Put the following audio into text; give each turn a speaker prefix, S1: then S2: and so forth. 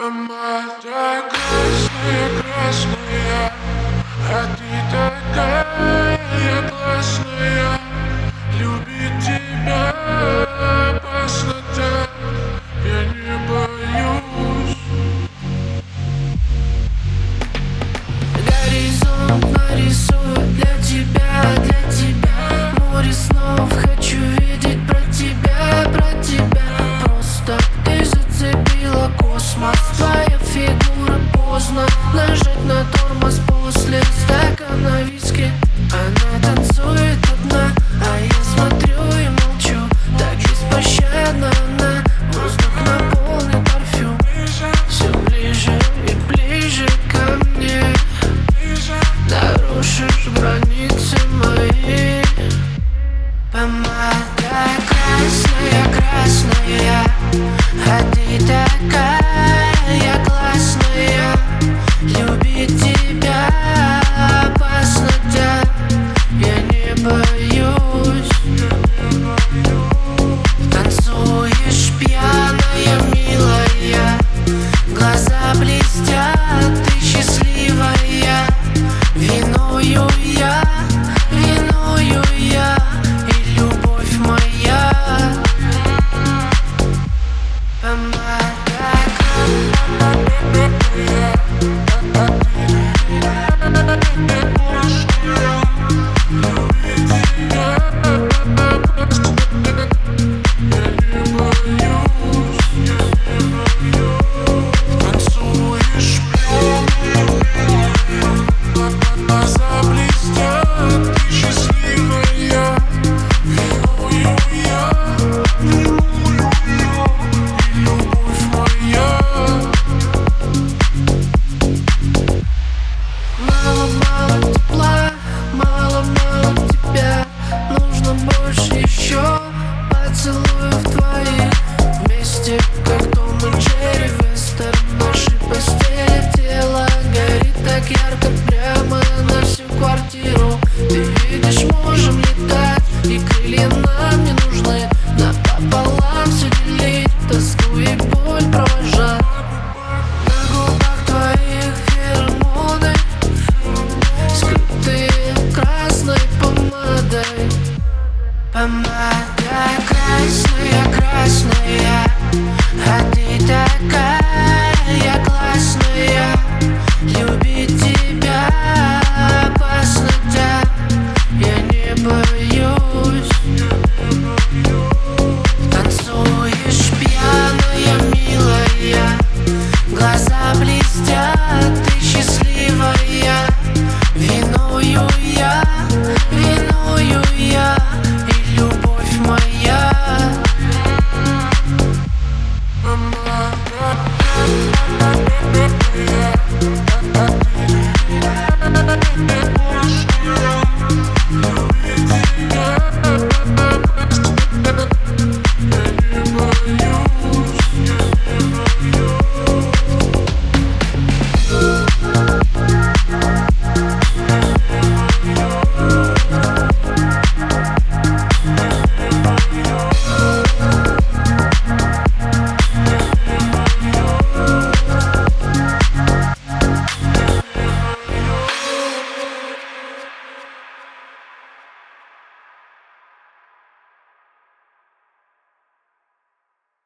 S1: Помада красная, красная А ты такая
S2: космос Твоя фигура поздно. Нажать на тормоз после стакана виски. Она танцует одна, а я смотрю и молчу. Так беспощадна она Воздух наполнен парфюм. Все ближе и ближе ко мне. Нарушишь границы мои. Помада красная, красная. А ты такая Never mind, I come. am I? Yeah.